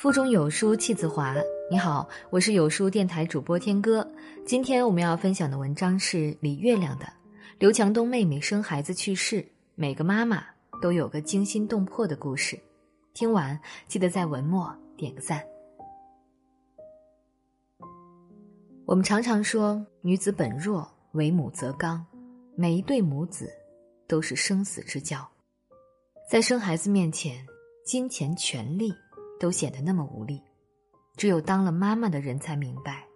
腹中有书气自华。你好，我是有书电台主播天歌。今天我们要分享的文章是李月亮的《刘强东妹妹生孩子去世》，每个妈妈都有个惊心动魄的故事。听完记得在文末点个赞。我们常常说女子本弱，为母则刚，每一对母子都是生死之交，在生孩子面前，金钱、权力。都显得那么无力，只有当了妈妈的人才明白，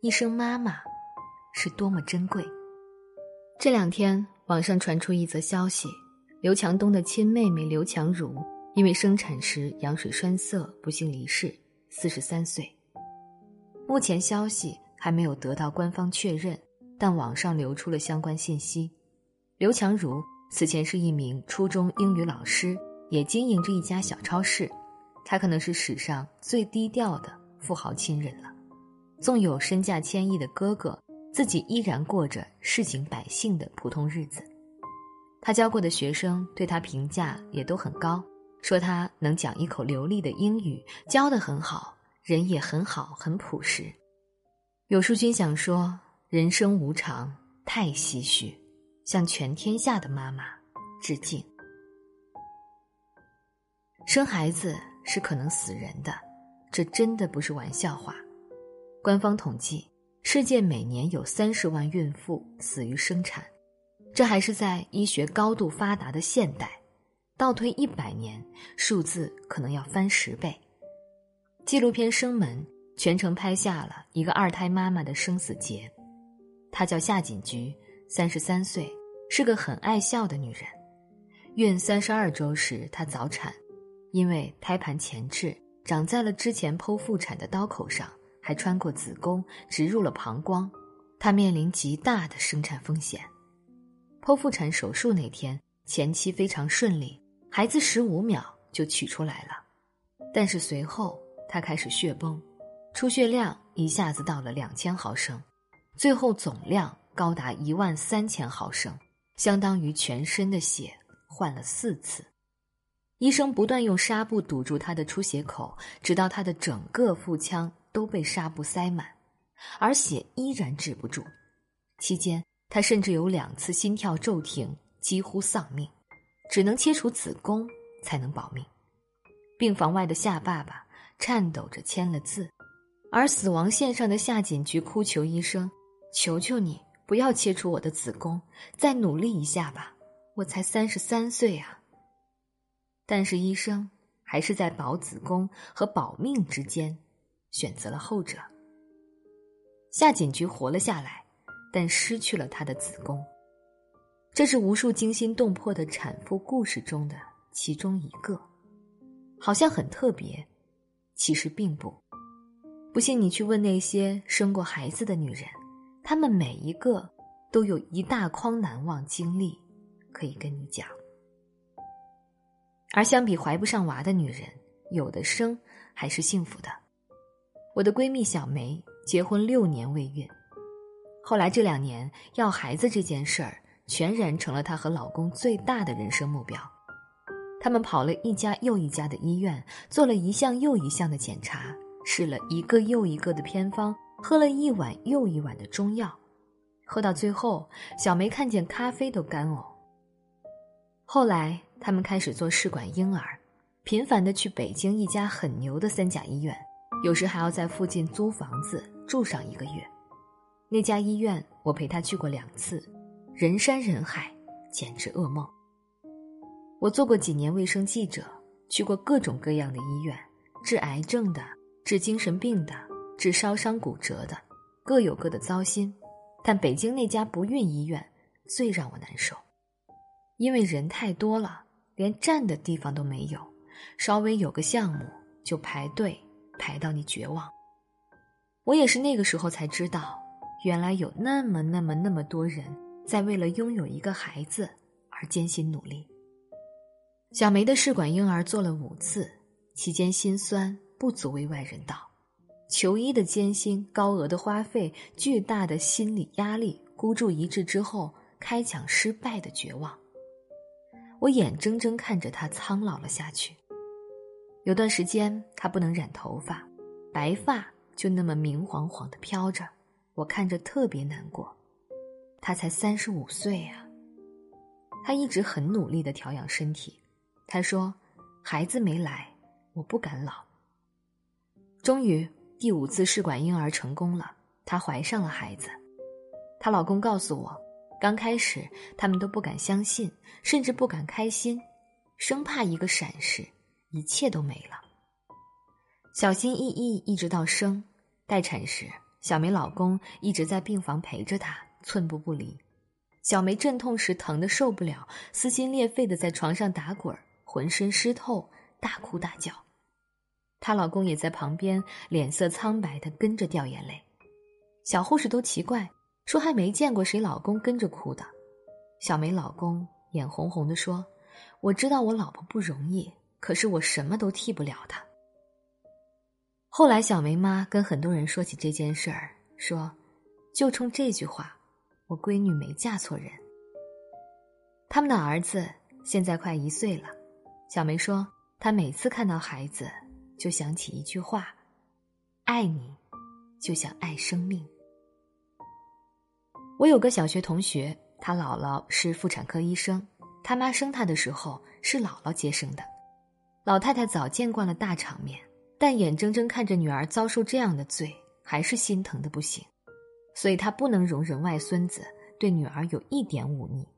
一声妈妈是多么珍贵。这两天，网上传出一则消息：刘强东的亲妹妹刘强如因为生产时羊水栓塞不幸离世，四十三岁。目前消息还没有得到官方确认，但网上流出了相关信息。刘强如此前是一名初中英语老师，也经营着一家小超市。他可能是史上最低调的富豪亲人了，纵有身价千亿的哥哥，自己依然过着市井百姓的普通日子。他教过的学生对他评价也都很高，说他能讲一口流利的英语，教得很好，人也很好，很朴实。有书君想说：人生无常，太唏嘘，向全天下的妈妈致敬。生孩子。是可能死人的，这真的不是玩笑话。官方统计，世界每年有三十万孕妇死于生产，这还是在医学高度发达的现代。倒退一百年，数字可能要翻十倍。纪录片《生门》全程拍下了一个二胎妈妈的生死劫。她叫夏锦菊，三十三岁，是个很爱笑的女人。孕三十二周时，她早产。因为胎盘前置长在了之前剖腹产的刀口上，还穿过子宫，植入了膀胱，她面临极大的生产风险。剖腹产手术那天，前期非常顺利，孩子十五秒就取出来了，但是随后她开始血崩，出血量一下子到了两千毫升，最后总量高达一万三千毫升，相当于全身的血换了四次。医生不断用纱布堵住他的出血口，直到他的整个腹腔都被纱布塞满，而血依然止不住。期间，他甚至有两次心跳骤停，几乎丧命，只能切除子宫才能保命。病房外的夏爸爸颤抖着签了字，而死亡线上的夏锦菊哭求医生：“求求你，不要切除我的子宫，再努力一下吧，我才三十三岁啊！”但是医生还是在保子宫和保命之间，选择了后者。夏锦菊活了下来，但失去了她的子宫。这是无数惊心动魄的产妇故事中的其中一个，好像很特别，其实并不。不信你去问那些生过孩子的女人，她们每一个都有一大筐难忘经历可以跟你讲。而相比怀不上娃的女人，有的生还是幸福的。我的闺蜜小梅结婚六年未孕，后来这两年要孩子这件事儿，全然成了她和老公最大的人生目标。他们跑了一家又一家的医院，做了一项又一项的检查，试了一个又一个的偏方，喝了一碗又一碗的中药，喝到最后，小梅看见咖啡都干呕。后来。他们开始做试管婴儿，频繁的去北京一家很牛的三甲医院，有时还要在附近租房子住上一个月。那家医院我陪他去过两次，人山人海，简直噩梦。我做过几年卫生记者，去过各种各样的医院，治癌症的，治精神病的，治烧伤骨折的，各有各的糟心。但北京那家不孕医院最让我难受，因为人太多了。连站的地方都没有，稍微有个项目就排队排到你绝望。我也是那个时候才知道，原来有那么那么那么多人在为了拥有一个孩子而艰辛努力。小梅的试管婴儿做了五次，期间心酸不足为外人道，求医的艰辛、高额的花费、巨大的心理压力、孤注一掷之后开抢失败的绝望。我眼睁睁看着他苍老了下去。有段时间他不能染头发，白发就那么明晃晃的飘着，我看着特别难过。他才三十五岁啊，他一直很努力的调养身体。他说：“孩子没来，我不敢老。”终于第五次试管婴儿成功了，她怀上了孩子。她老公告诉我，刚开始他们都不敢相信，甚至不敢开心，生怕一个闪失。一切都没了。小心翼翼一直到生，待产时，小梅老公一直在病房陪着她，寸步不离。小梅阵痛时疼得受不了，撕心裂肺的在床上打滚，浑身湿透，大哭大叫。她老公也在旁边，脸色苍白的跟着掉眼泪。小护士都奇怪，说还没见过谁老公跟着哭的。小梅老公眼红红的说：“我知道我老婆不容易。”可是我什么都替不了她。后来小梅妈跟很多人说起这件事儿，说，就冲这句话，我闺女没嫁错人。他们的儿子现在快一岁了，小梅说，她每次看到孩子，就想起一句话：爱你，就像爱生命。我有个小学同学，他姥姥是妇产科医生，他妈生他的时候是姥姥接生的。老太太早见惯了大场面，但眼睁睁看着女儿遭受这样的罪，还是心疼的不行。所以她不能容忍外孙子对女儿有一点忤逆。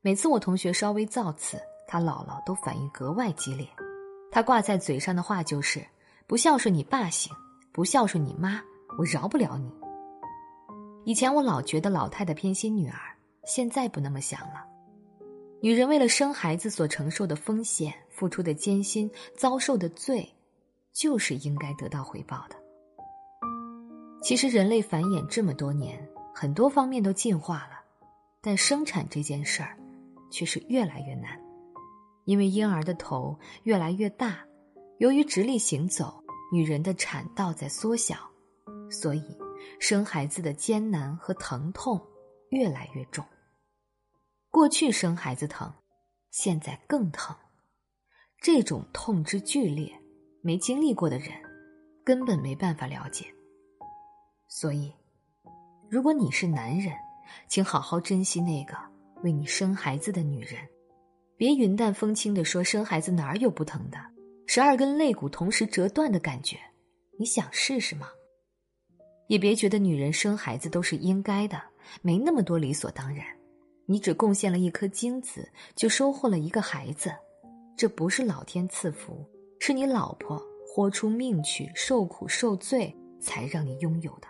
每次我同学稍微造次，他姥姥都反应格外激烈。他挂在嘴上的话就是：“不孝顺你爸行，不孝顺你妈，我饶不了你。”以前我老觉得老太太偏心女儿，现在不那么想了。女人为了生孩子所承受的风险。付出的艰辛，遭受的罪，就是应该得到回报的。其实人类繁衍这么多年，很多方面都进化了，但生产这件事儿，却是越来越难。因为婴儿的头越来越大，由于直立行走，女人的产道在缩小，所以生孩子的艰难和疼痛越来越重。过去生孩子疼，现在更疼。这种痛之剧烈，没经历过的人根本没办法了解。所以，如果你是男人，请好好珍惜那个为你生孩子的女人，别云淡风轻的说生孩子哪儿有不疼的，十二根肋骨同时折断的感觉，你想试试吗？也别觉得女人生孩子都是应该的，没那么多理所当然。你只贡献了一颗精子，就收获了一个孩子。这不是老天赐福，是你老婆豁出命去受苦受罪才让你拥有的。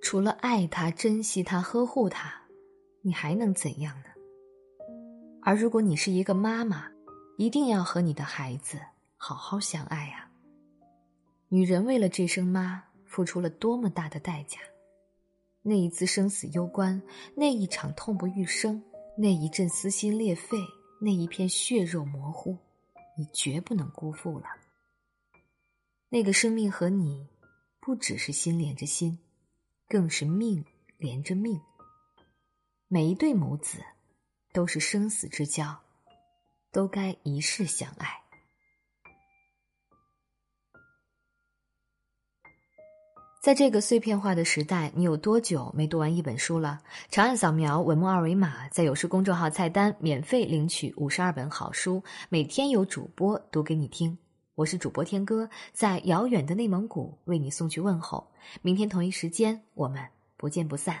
除了爱他、珍惜他、呵护他，你还能怎样呢？而如果你是一个妈妈，一定要和你的孩子好好相爱啊！女人为了这声妈，付出了多么大的代价？那一次生死攸关，那一场痛不欲生，那一阵撕心裂肺。那一片血肉模糊，你绝不能辜负了。那个生命和你，不只是心连着心，更是命连着命。每一对母子，都是生死之交，都该一世相爱。在这个碎片化的时代，你有多久没读完一本书了？长按扫描文末二维码，在有书公众号菜单免费领取五十二本好书，每天有主播读给你听。我是主播天哥，在遥远的内蒙古为你送去问候。明天同一时间，我们不见不散。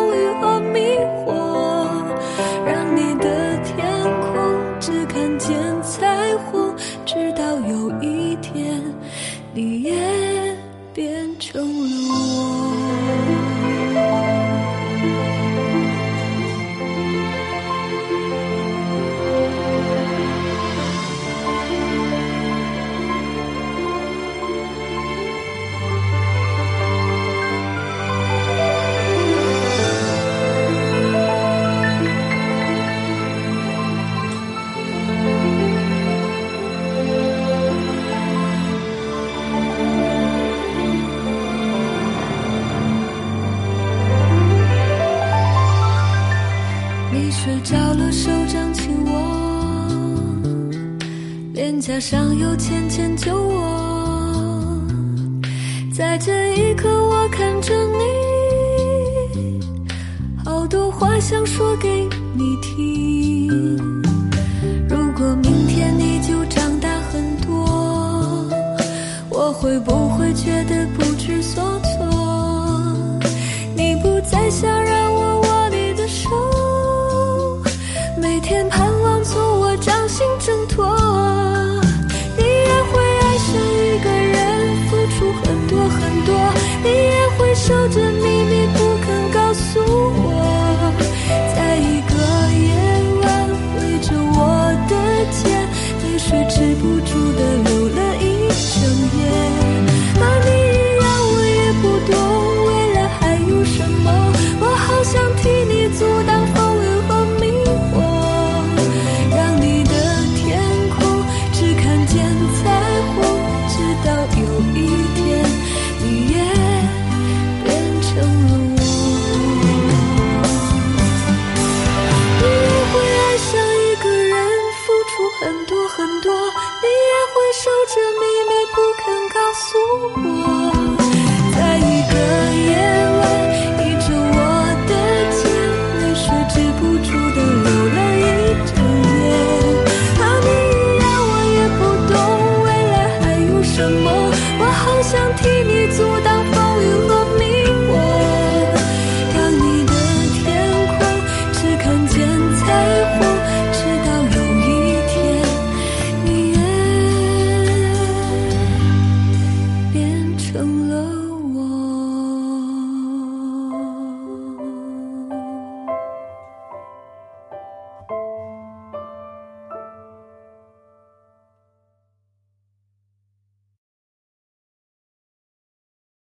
甲上有浅浅酒窝，在这一刻我看着你，好多话想说给你听。如果明天你就长大很多，我会不会觉得不？